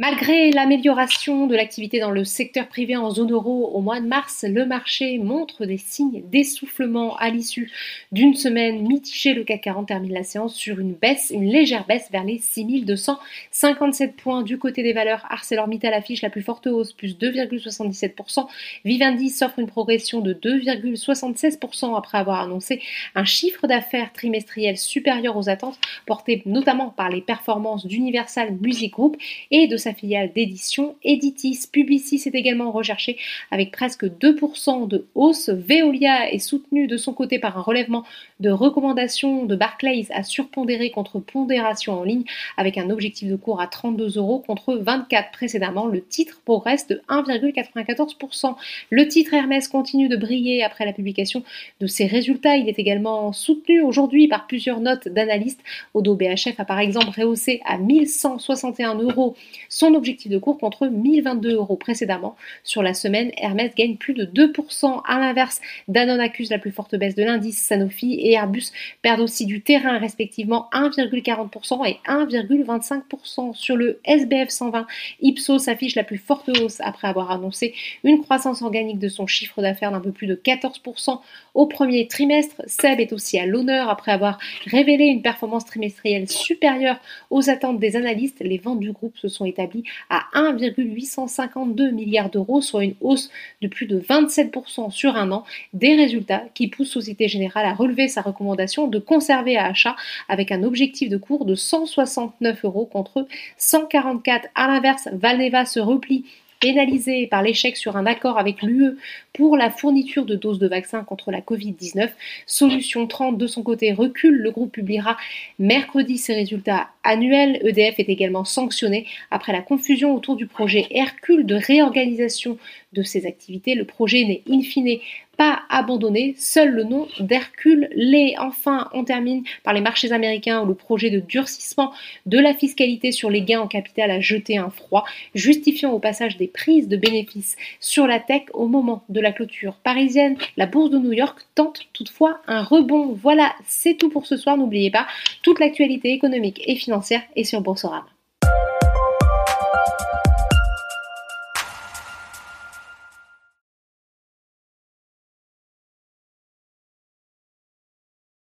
Malgré l'amélioration de l'activité dans le secteur privé en zone euro au mois de mars, le marché montre des signes d'essoufflement à l'issue d'une semaine mitigée. Le CAC 40 termine la séance sur une baisse, une légère baisse vers les 6257 points du côté des valeurs. ArcelorMittal affiche la plus forte hausse, plus 2,77%. Vivendi s'offre une progression de 2,76% après avoir annoncé un chiffre d'affaires trimestriel supérieur aux attentes, porté notamment par les performances d'Universal Music Group et de sa filiale d'édition. Editis Publicis est également recherché avec presque 2% de hausse. Veolia est soutenu de son côté par un relèvement de recommandations de Barclays à surpondérer contre pondération en ligne avec un objectif de cours à 32 euros contre 24 précédemment. Le titre progresse de 1,94%. Le titre Hermès continue de briller après la publication de ses résultats. Il est également soutenu aujourd'hui par plusieurs notes d'analystes. Odo BHF a par exemple rehaussé à 1161 euros son objectif de cours contre 1022 euros précédemment. Sur la semaine, Hermès gagne plus de 2%. À l'inverse, Danone accuse la plus forte baisse de l'indice. Sanofi et Airbus perdent aussi du terrain, respectivement 1,40% et 1,25%. Sur le SBF 120, Ipsos affiche la plus forte hausse après avoir annoncé une croissance organique de son chiffre d'affaires d'un peu plus de 14% au premier trimestre. Seb est aussi à l'honneur après avoir révélé une performance trimestrielle supérieure aux attentes des analystes. Les ventes du groupe se sont établies à 1,852 milliards d'euros, soit une hausse de plus de 27% sur un an, des résultats qui poussent Société Générale à relever recommandation de conserver à achat avec un objectif de cours de 169 euros contre 144. À l'inverse, Valneva se replie pénalisé par l'échec sur un accord avec l'UE pour la fourniture de doses de vaccins contre la Covid-19. Solution 30 de son côté recule. Le groupe publiera mercredi ses résultats annuels. EDF est également sanctionné après la confusion autour du projet Hercule de réorganisation de ses activités. Le projet n'est in fine pas abandonné, seul le nom d'Hercule l'est. Enfin, on termine par les marchés américains où le projet de durcissement de la fiscalité sur les gains en capital a jeté un froid, justifiant au passage des prises de bénéfices sur la tech au moment de la clôture parisienne. La bourse de New York tente toutefois un rebond. Voilà, c'est tout pour ce soir. N'oubliez pas, toute l'actualité économique et financière est sur Boursorama.